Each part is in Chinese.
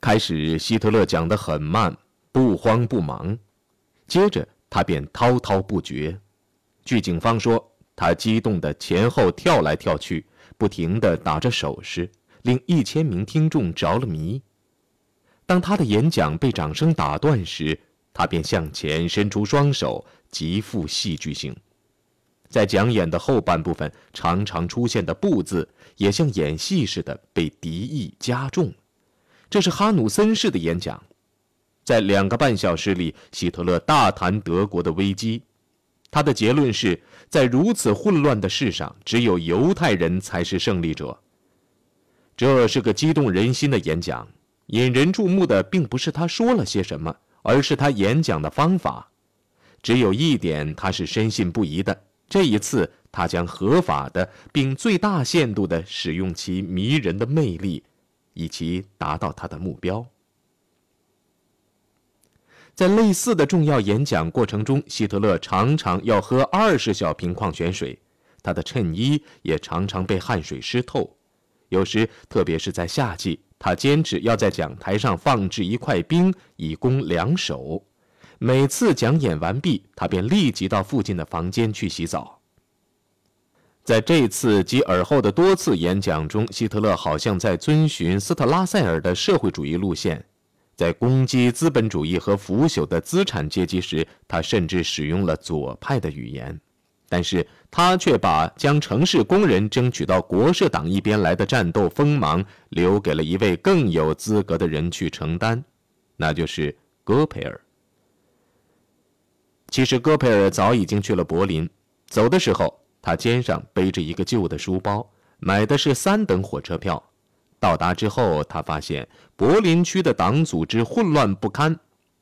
开始，希特勒讲得很慢，不慌不忙，接着他便滔滔不绝。据警方说，他激动地前后跳来跳去，不停地打着手势，令一千名听众着了迷。当他的演讲被掌声打断时，他便向前伸出双手，极富戏剧性。在讲演的后半部分，常常出现的“不”字，也像演戏似的被敌意加重。这是哈努森式的演讲。在两个半小时里，希特勒大谈德国的危机。他的结论是在如此混乱的世上，只有犹太人才是胜利者。这是个激动人心的演讲。引人注目的并不是他说了些什么，而是他演讲的方法。只有一点他是深信不疑的：这一次他将合法的并最大限度地使用其迷人的魅力，以及达到他的目标。在类似的重要演讲过程中，希特勒常常要喝二十小瓶矿泉水，他的衬衣也常常被汗水湿透。有时，特别是在夏季。他坚持要在讲台上放置一块冰，以供凉手。每次讲演完毕，他便立即到附近的房间去洗澡。在这次及尔后的多次演讲中，希特勒好像在遵循斯特拉塞尔的社会主义路线。在攻击资本主义和腐朽的资产阶级时，他甚至使用了左派的语言。但是他却把将城市工人争取到国社党一边来的战斗锋芒留给了一位更有资格的人去承担，那就是戈培尔。其实戈培尔早已经去了柏林，走的时候他肩上背着一个旧的书包，买的是三等火车票。到达之后，他发现柏林区的党组织混乱不堪。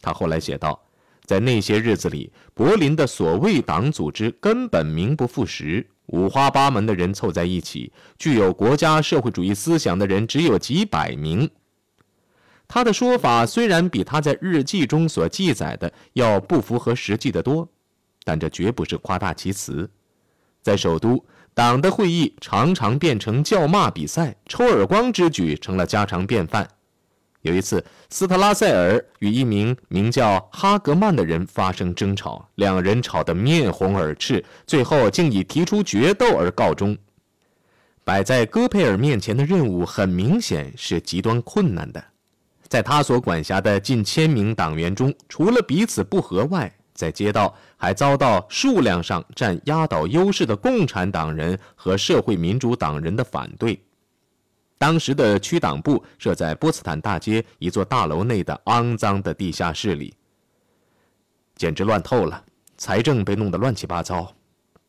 他后来写道。在那些日子里，柏林的所谓党组织根本名不副实，五花八门的人凑在一起，具有国家社会主义思想的人只有几百名。他的说法虽然比他在日记中所记载的要不符合实际的多，但这绝不是夸大其词。在首都，党的会议常常变成叫骂比赛，抽耳光之举成了家常便饭。有一次，斯特拉塞尔与一名名叫哈格曼的人发生争吵，两人吵得面红耳赤，最后竟以提出决斗而告终。摆在戈培尔面前的任务很明显是极端困难的。在他所管辖的近千名党员中，除了彼此不和外，在街道还遭到数量上占压倒优势的共产党人和社会民主党人的反对。当时的区党部设在波茨坦大街一座大楼内的肮脏的地下室里，简直乱透了。财政被弄得乱七八糟。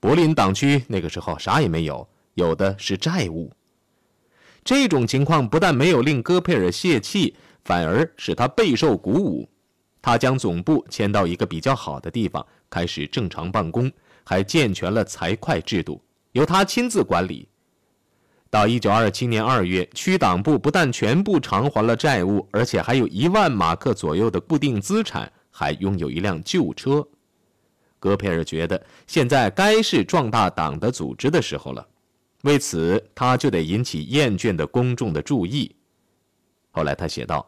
柏林党区那个时候啥也没有，有的是债务。这种情况不但没有令戈佩尔泄气，反而使他备受鼓舞。他将总部迁到一个比较好的地方，开始正常办公，还健全了财会制度，由他亲自管理。到一九二七年二月，区党部不但全部偿还了债务，而且还有一万马克左右的固定资产，还拥有一辆旧车。戈培尔觉得现在该是壮大党的组织的时候了，为此他就得引起厌倦的公众的注意。后来他写道：“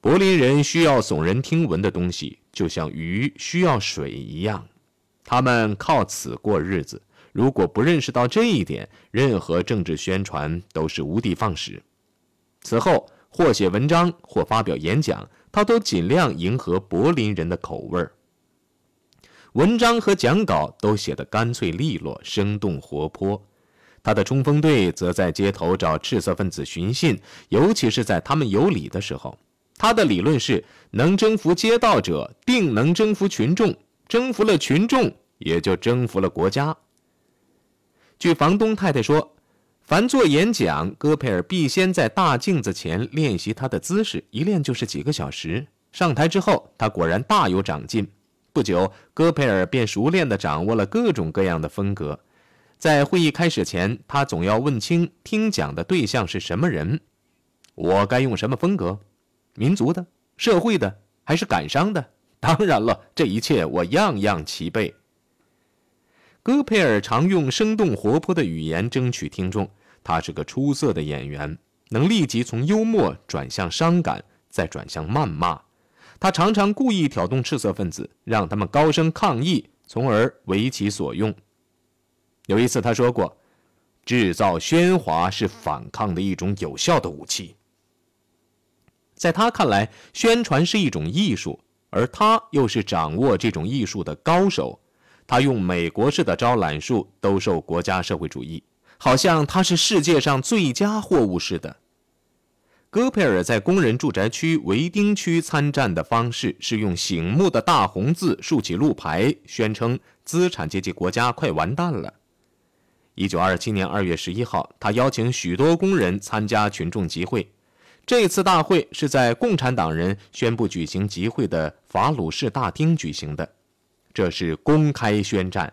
柏林人需要耸人听闻的东西，就像鱼需要水一样，他们靠此过日子。”如果不认识到这一点，任何政治宣传都是无的放矢。此后，或写文章，或发表演讲，他都尽量迎合柏林人的口味儿。文章和讲稿都写得干脆利落、生动活泼。他的冲锋队则在街头找赤色分子寻衅，尤其是在他们有理的时候。他的理论是：能征服街道者，定能征服群众；征服了群众，也就征服了国家。据房东太太说，凡做演讲，戈培尔必先在大镜子前练习他的姿势，一练就是几个小时。上台之后，他果然大有长进。不久，戈培尔便熟练地掌握了各种各样的风格。在会议开始前，他总要问清听讲的对象是什么人。我该用什么风格？民族的、社会的，还是感伤的？当然了，这一切我样样齐备。戈培尔常用生动活泼的语言争取听众，他是个出色的演员，能立即从幽默转向伤感，再转向谩骂。他常常故意挑动赤色分子，让他们高声抗议，从而为其所用。有一次，他说过：“制造喧哗是反抗的一种有效的武器。”在他看来，宣传是一种艺术，而他又是掌握这种艺术的高手。他用美国式的招揽术兜售国家社会主义，好像他是世界上最佳货物似的。戈培尔在工人住宅区维丁区参战的方式是用醒目的大红字竖起路牌，宣称资产阶级国家快完蛋了。一九二七年二月十一号，他邀请许多工人参加群众集会。这次大会是在共产党人宣布举行集会的法鲁士大厅举行的，这是公开宣战。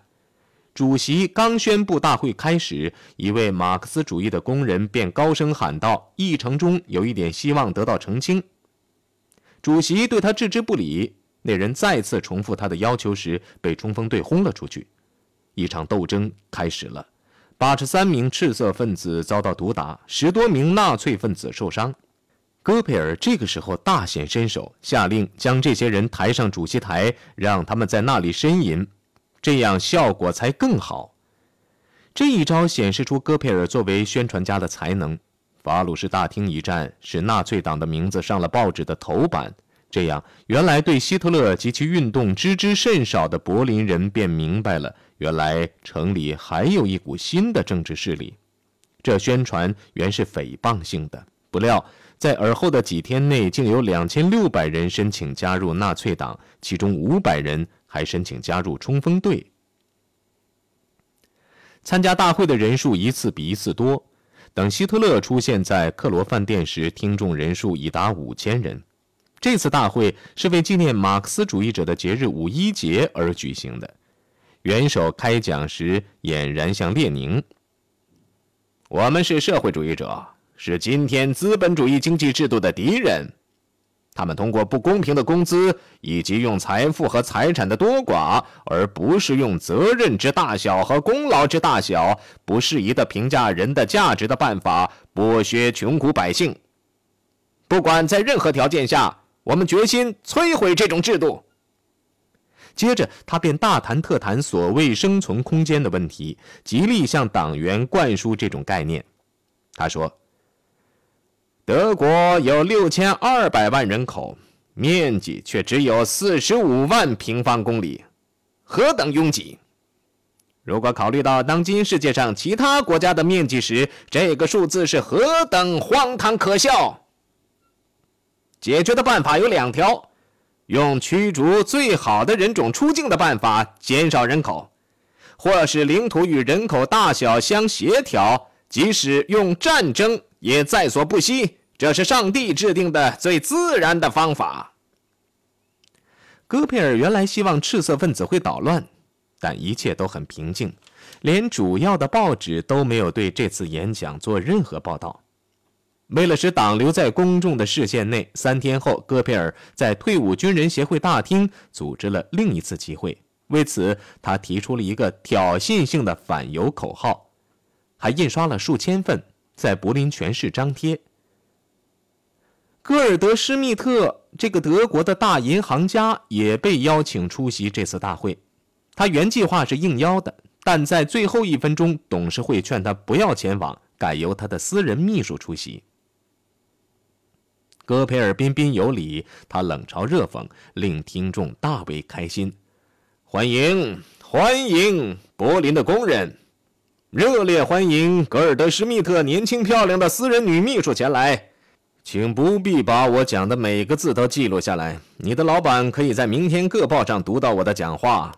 主席刚宣布大会开始，一位马克思主义的工人便高声喊道：“议程中有一点希望得到澄清。”主席对他置之不理。那人再次重复他的要求时，被冲锋队轰了出去。一场斗争开始了，八十三名赤色分子遭到毒打，十多名纳粹分子受伤。戈培尔这个时候大显身手，下令将这些人抬上主席台，让他们在那里呻吟。这样效果才更好。这一招显示出戈培尔作为宣传家的才能。法鲁士大厅一战，使纳粹党的名字上了报纸的头版。这样，原来对希特勒及其运动知之甚少的柏林人便明白了，原来城里还有一股新的政治势力。这宣传原是诽谤性的，不料在而后的几天内，竟有两千六百人申请加入纳粹党，其中五百人。还申请加入冲锋队。参加大会的人数一次比一次多。等希特勒出现在克罗饭店时，听众人数已达五千人。这次大会是为纪念马克思主义者的节日五一节而举行的。元首开讲时俨然像列宁：“我们是社会主义者，是今天资本主义经济制度的敌人。”他们通过不公平的工资，以及用财富和财产的多寡，而不是用责任之大小和功劳之大小不适宜的评价人的价值的办法，剥削穷苦百姓。不管在任何条件下，我们决心摧毁这种制度。接着，他便大谈特谈所谓生存空间的问题，极力向党员灌输这种概念。他说。德国有六千二百万人口，面积却只有四十五万平方公里，何等拥挤！如果考虑到当今世界上其他国家的面积时，这个数字是何等荒唐可笑！解决的办法有两条：用驱逐最好的人种出境的办法减少人口，或是领土与人口大小相协调，即使用战争。也在所不惜，这是上帝制定的最自然的方法。戈培尔原来希望赤色分子会捣乱，但一切都很平静，连主要的报纸都没有对这次演讲做任何报道。为了使党留在公众的视线内，三天后，戈培尔在退伍军人协会大厅组织了另一次集会。为此，他提出了一个挑衅性的反犹口号，还印刷了数千份。在柏林全市张贴。戈尔德施密特这个德国的大银行家也被邀请出席这次大会。他原计划是应邀的，但在最后一分钟，董事会劝他不要前往，改由他的私人秘书出席。戈培尔彬彬有礼，他冷嘲热讽，令听众大为开心。欢迎，欢迎柏林的工人。热烈欢迎格尔德施密特年轻漂亮的私人女秘书前来，请不必把我讲的每个字都记录下来。你的老板可以在明天各报上读到我的讲话。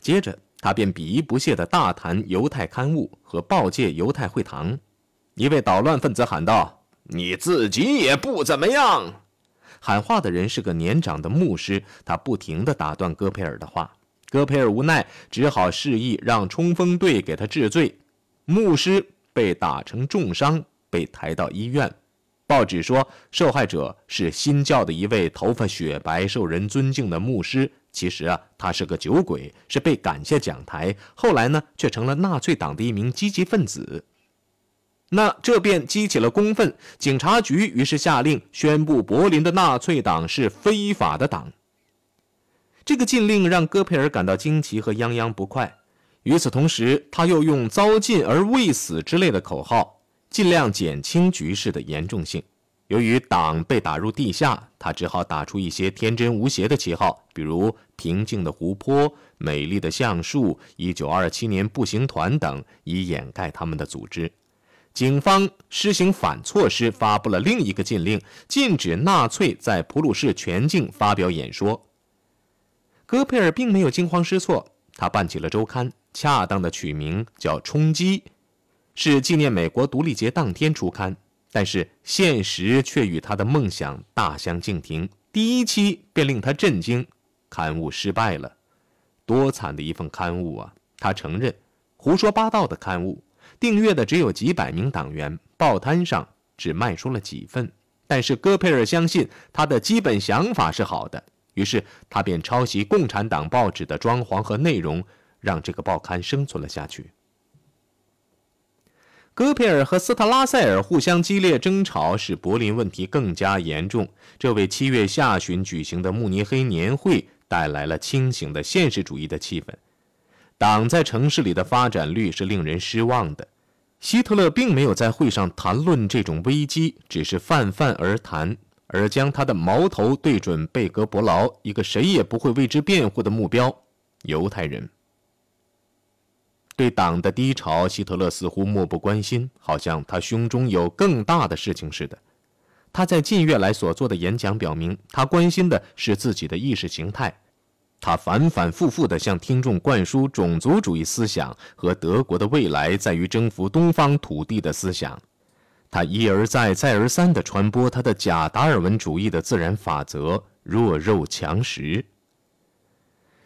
接着，他便鄙夷不屑地大谈犹太刊物和报界犹太会堂。一位捣乱分子喊道：“你自己也不怎么样。”喊话的人是个年长的牧师，他不停地打断戈培尔的话。戈培尔无奈，只好示意让冲锋队给他治罪。牧师被打成重伤，被抬到医院。报纸说，受害者是新教的一位头发雪白、受人尊敬的牧师。其实啊，他是个酒鬼，是被赶下讲台。后来呢，却成了纳粹党的一名积极分子。那这便激起了公愤，警察局于是下令宣布柏林的纳粹党是非法的党。这个禁令让戈培尔感到惊奇和泱泱不快。与此同时，他又用“遭禁而未死”之类的口号，尽量减轻局势的严重性。由于党被打入地下，他只好打出一些天真无邪的旗号，比如“平静的湖泊”“美丽的橡树”“一九二七年步行团”等，以掩盖他们的组织。警方施行反措施，发布了另一个禁令，禁止纳粹在普鲁士全境发表演说。戈培尔并没有惊慌失措，他办起了周刊，恰当的取名叫《冲击》，是纪念美国独立节当天出刊。但是现实却与他的梦想大相径庭，第一期便令他震惊，刊物失败了。多惨的一份刊物啊！他承认，胡说八道的刊物，订阅的只有几百名党员，报摊上只卖出了几份。但是戈培尔相信他的基本想法是好的。于是他便抄袭共产党报纸的装潢和内容，让这个报刊生存了下去。戈培尔和斯特拉塞尔互相激烈争吵，使柏林问题更加严重。这为七月下旬举行的慕尼黑年会带来了清醒的现实主义的气氛。党在城市里的发展率是令人失望的。希特勒并没有在会上谈论这种危机，只是泛泛而谈。而将他的矛头对准贝格伯劳，一个谁也不会为之辩护的目标——犹太人。对党的低潮，希特勒似乎漠不关心，好像他胸中有更大的事情似的。他在近月来所做的演讲表明，他关心的是自己的意识形态。他反反复复地向听众灌输种族主义思想和德国的未来在于征服东方土地的思想。他一而再、再而三地传播他的假达尔文主义的自然法则“弱肉强食”。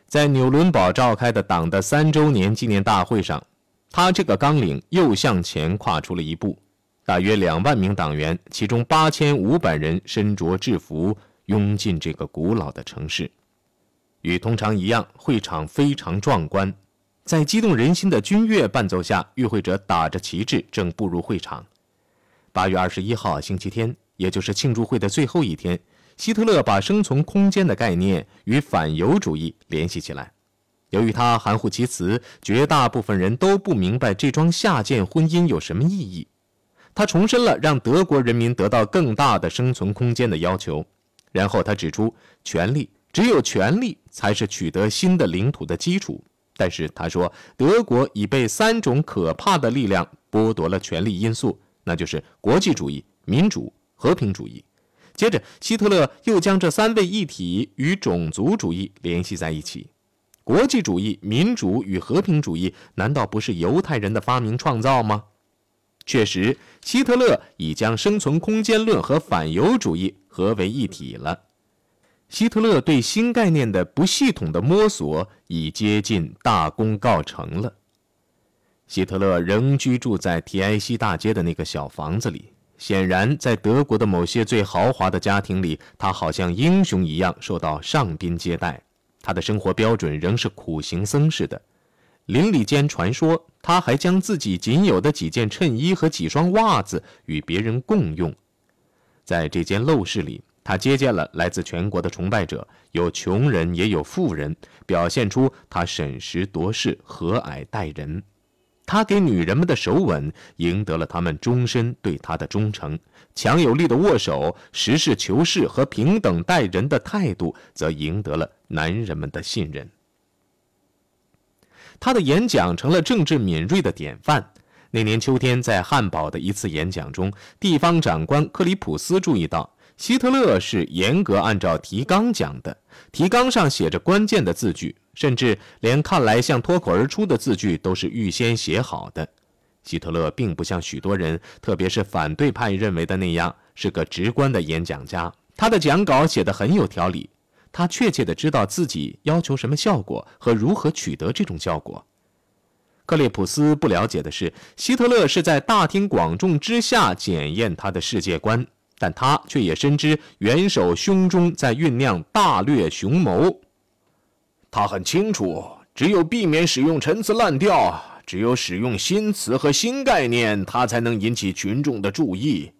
在纽伦堡召开的党的三周年纪念大会上，他这个纲领又向前跨出了一步。大约两万名党员，其中八千五百人身着制服，拥进这个古老的城市。与通常一样，会场非常壮观。在激动人心的军乐伴奏下，与会者打着旗帜，正步入会场。八月二十一号，星期天，也就是庆祝会的最后一天，希特勒把生存空间的概念与反犹主义联系起来。由于他含糊其辞，绝大部分人都不明白这桩下贱婚姻有什么意义。他重申了让德国人民得到更大的生存空间的要求。然后他指出，权力只有权力才是取得新的领土的基础。但是他说，德国已被三种可怕的力量剥夺了权力因素。那就是国际主义、民主、和平主义。接着，希特勒又将这三位一体与种族主义联系在一起。国际主义、民主与和平主义难道不是犹太人的发明创造吗？确实，希特勒已将生存空间论和反犹主义合为一体了。希特勒对新概念的不系统的摸索已接近大功告成了。希特勒仍居住在提埃西大街的那个小房子里。显然，在德国的某些最豪华的家庭里，他好像英雄一样受到上宾接待。他的生活标准仍是苦行僧似的。邻里间传说，他还将自己仅有的几件衬衣和几双袜子与别人共用。在这间陋室里，他接见了来自全国的崇拜者，有穷人也有富人，表现出他审时度势、和蔼待人。他给女人们的手吻赢得了他们终身对他的忠诚，强有力的握手、实事求是和平等待人的态度则赢得了男人们的信任。他的演讲成了政治敏锐的典范。那年秋天，在汉堡的一次演讲中，地方长官克里普斯注意到。希特勒是严格按照提纲讲的，提纲上写着关键的字句，甚至连看来像脱口而出的字句都是预先写好的。希特勒并不像许多人，特别是反对派认为的那样是个直观的演讲家。他的讲稿写得很有条理，他确切地知道自己要求什么效果和如何取得这种效果。克列普斯不了解的是，希特勒是在大庭广众之下检验他的世界观。但他却也深知元首胸中在酝酿大略雄谋。他很清楚，只有避免使用陈词滥调，只有使用新词和新概念，他才能引起群众的注意。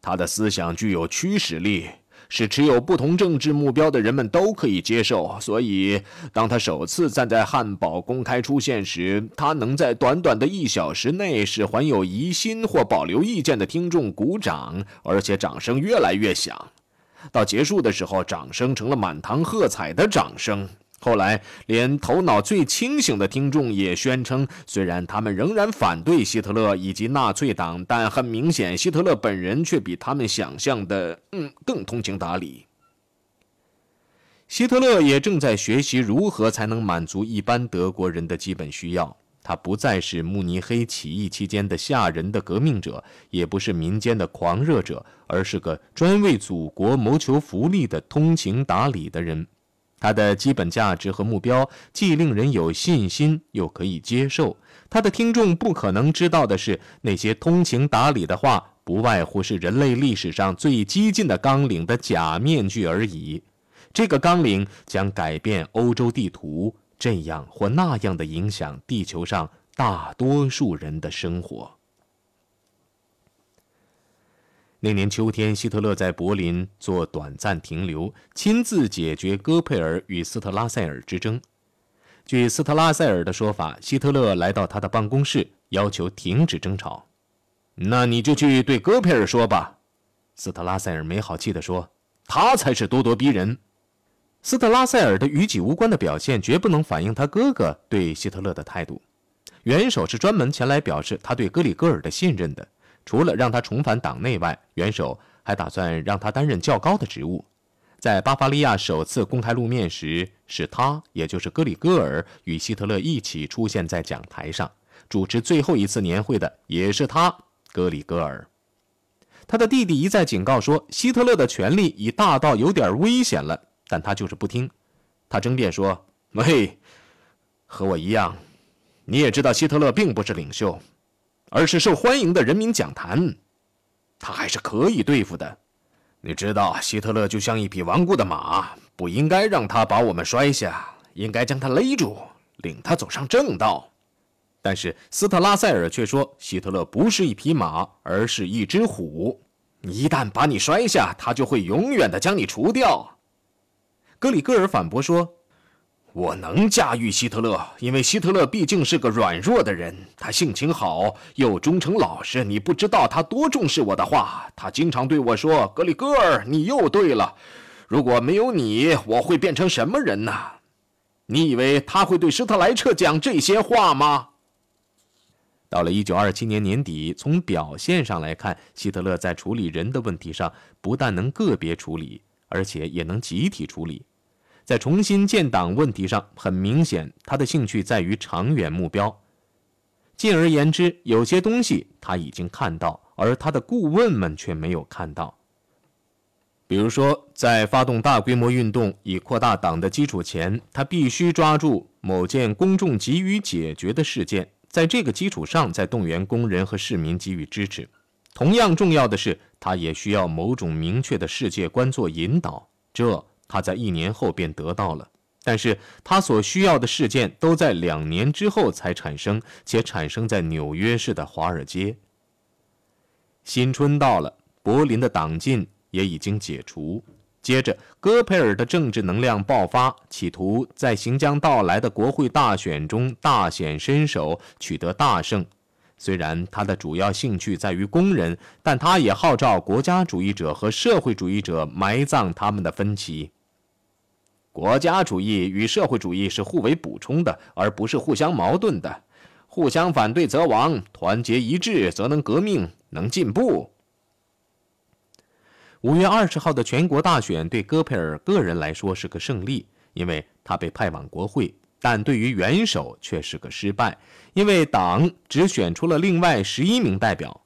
他的思想具有驱使力。是持有不同政治目标的人们都可以接受，所以当他首次站在汉堡公开出现时，他能在短短的一小时内使怀有疑心或保留意见的听众鼓掌，而且掌声越来越响。到结束的时候，掌声成了满堂喝彩的掌声。后来，连头脑最清醒的听众也宣称，虽然他们仍然反对希特勒以及纳粹党，但很明显，希特勒本人却比他们想象的，嗯，更通情达理。希特勒也正在学习如何才能满足一般德国人的基本需要。他不再是慕尼黑起义期间的吓人的革命者，也不是民间的狂热者，而是个专为祖国谋求福利的通情达理的人。他的基本价值和目标既令人有信心，又可以接受。他的听众不可能知道的是，那些通情达理的话，不外乎是人类历史上最激进的纲领的假面具而已。这个纲领将改变欧洲地图，这样或那样的影响地球上大多数人的生活。那年秋天，希特勒在柏林做短暂停留，亲自解决戈佩尔与斯特拉塞尔之争。据斯特拉塞尔的说法，希特勒来到他的办公室，要求停止争吵。那你就去对戈佩尔说吧。斯特拉塞尔没好气地说：“他才是咄咄逼人。”斯特拉塞尔的与己无关的表现，绝不能反映他哥哥对希特勒的态度。元首是专门前来表示他对格里戈尔的信任的。除了让他重返党内外，元首还打算让他担任较高的职务。在巴伐利亚首次公开露面时，是他，也就是格里戈尔，与希特勒一起出现在讲台上。主持最后一次年会的也是他，格里戈尔。他的弟弟一再警告说，希特勒的权力已大到有点危险了，但他就是不听。他争辩说：“喂，和我一样，你也知道希特勒并不是领袖。”而是受欢迎的人民讲坛，他还是可以对付的。你知道，希特勒就像一匹顽固的马，不应该让他把我们摔下，应该将他勒住，领他走上正道。但是斯特拉塞尔却说，希特勒不是一匹马，而是一只虎。一旦把你摔下，他就会永远的将你除掉。格里戈尔反驳说。我能驾驭希特勒，因为希特勒毕竟是个软弱的人。他性情好，又忠诚老实。你不知道他多重视我的话。他经常对我说：“格里戈尔，你又对了。如果没有你，我会变成什么人呢？”你以为他会对施特莱彻讲这些话吗？到了1927年年底，从表现上来看，希特勒在处理人的问题上不但能个别处理，而且也能集体处理。在重新建党问题上，很明显，他的兴趣在于长远目标。进而言之，有些东西他已经看到，而他的顾问们却没有看到。比如说，在发动大规模运动以扩大党的基础前，他必须抓住某件公众急于解决的事件，在这个基础上再动员工人和市民给予支持。同样重要的是，他也需要某种明确的世界观做引导。这。他在一年后便得到了，但是他所需要的事件都在两年之后才产生，且产生在纽约市的华尔街。新春到了，柏林的党禁也已经解除，接着戈培尔的政治能量爆发，企图在行将到来的国会大选中大显身手，取得大胜。虽然他的主要兴趣在于工人，但他也号召国家主义者和社会主义者埋葬他们的分歧。国家主义与社会主义是互为补充的，而不是互相矛盾的。互相反对则亡，团结一致则能革命，能进步。五月二十号的全国大选对戈培尔个人来说是个胜利，因为他被派往国会；但对于元首却是个失败，因为党只选出了另外十一名代表。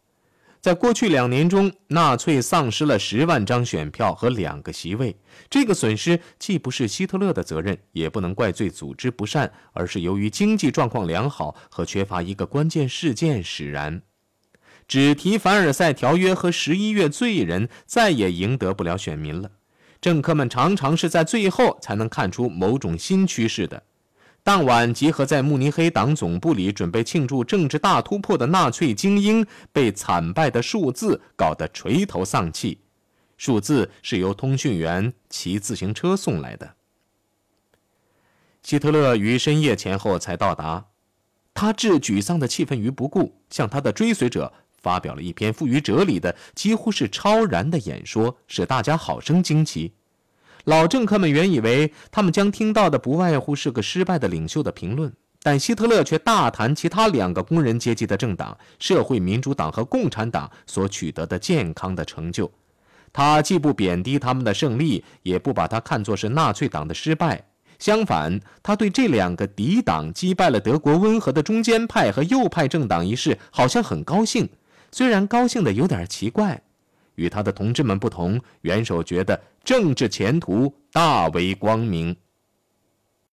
在过去两年中，纳粹丧失了十万张选票和两个席位。这个损失既不是希特勒的责任，也不能怪罪组织不善，而是由于经济状况良好和缺乏一个关键事件使然。只提凡尔赛条约和十一月罪人，再也赢得不了选民了。政客们常常是在最后才能看出某种新趋势的。当晚集合在慕尼黑党总部里准备庆祝政治大突破的纳粹精英，被惨败的数字搞得垂头丧气。数字是由通讯员骑自行车送来的。希特勒于深夜前后才到达，他置沮丧的气氛于不顾，向他的追随者发表了一篇富于哲理的、几乎是超然的演说，使大家好生惊奇。老政客们原以为他们将听到的不外乎是个失败的领袖的评论，但希特勒却大谈其他两个工人阶级的政党——社会民主党和共产党所取得的健康的成就。他既不贬低他们的胜利，也不把它看作是纳粹党的失败。相反，他对这两个敌党击败了德国温和的中间派和右派政党一事，好像很高兴，虽然高兴的有点奇怪。与他的同志们不同，元首觉得政治前途大为光明。